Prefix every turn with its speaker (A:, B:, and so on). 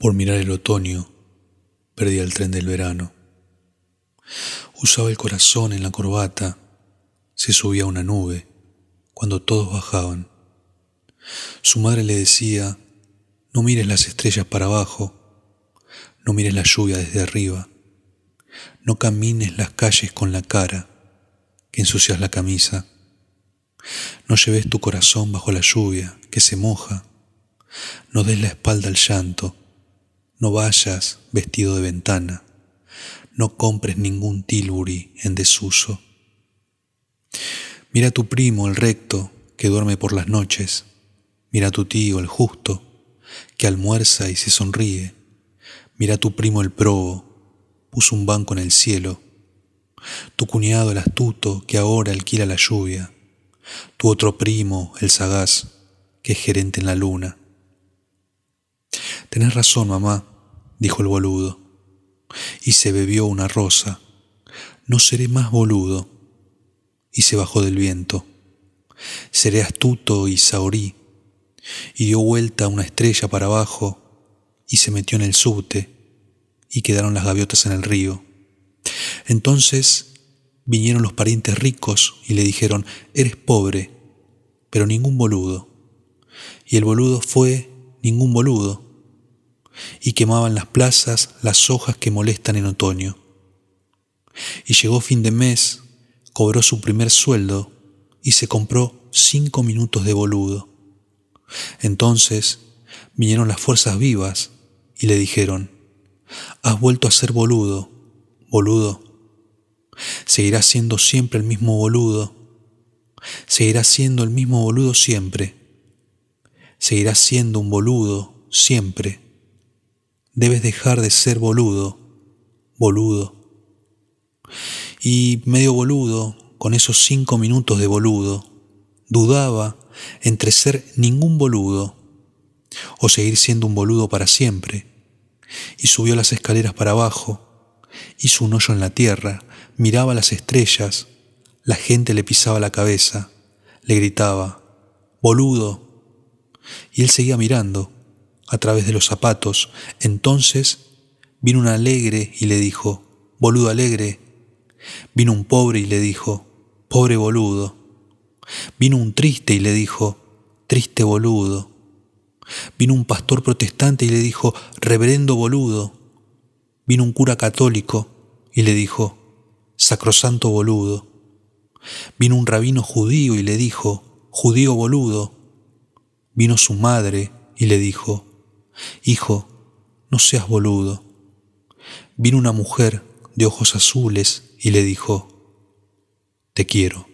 A: Por mirar el otoño, perdía el tren del verano. Usaba el corazón en la corbata, se subía a una nube cuando todos bajaban. Su madre le decía, no mires las estrellas para abajo, no mires la lluvia desde arriba, no camines las calles con la cara, que ensucias la camisa, no lleves tu corazón bajo la lluvia, que se moja, no des la espalda al llanto, no vayas vestido de ventana, no compres ningún tilbury en desuso. Mira a tu primo, el recto, que duerme por las noches, mira a tu tío, el justo, que almuerza y se sonríe, mira a tu primo, el probo, puso un banco en el cielo, tu cuñado, el astuto, que ahora alquila la lluvia, tu otro primo, el sagaz, que es gerente en la luna. Tenés razón, mamá, dijo el boludo, y se bebió una rosa. No seré más boludo. Y se bajó del viento. Seré astuto y saorí. Y dio vuelta una estrella para abajo y se metió en el subte y quedaron las gaviotas en el río. Entonces vinieron los parientes ricos y le dijeron, eres pobre, pero ningún boludo. Y el boludo fue ningún boludo y quemaban las plazas las hojas que molestan en otoño. Y llegó fin de mes, cobró su primer sueldo y se compró cinco minutos de boludo. Entonces vinieron las fuerzas vivas y le dijeron, has vuelto a ser boludo, boludo. Seguirás siendo siempre el mismo boludo. Seguirás siendo el mismo boludo siempre. Seguirás siendo un boludo siempre debes dejar de ser boludo, boludo. Y medio boludo, con esos cinco minutos de boludo, dudaba entre ser ningún boludo o seguir siendo un boludo para siempre, y subió las escaleras para abajo, hizo un hoyo en la tierra, miraba las estrellas, la gente le pisaba la cabeza, le gritaba, boludo, y él seguía mirando, a través de los zapatos. Entonces vino un alegre y le dijo, boludo alegre. Vino un pobre y le dijo, pobre boludo. Vino un triste y le dijo, triste boludo. Vino un pastor protestante y le dijo, reverendo boludo. Vino un cura católico y le dijo, sacrosanto boludo. Vino un rabino judío y le dijo, judío boludo. Vino su madre y le dijo, Hijo, no seas boludo. Vino una mujer de ojos azules y le dijo, Te quiero.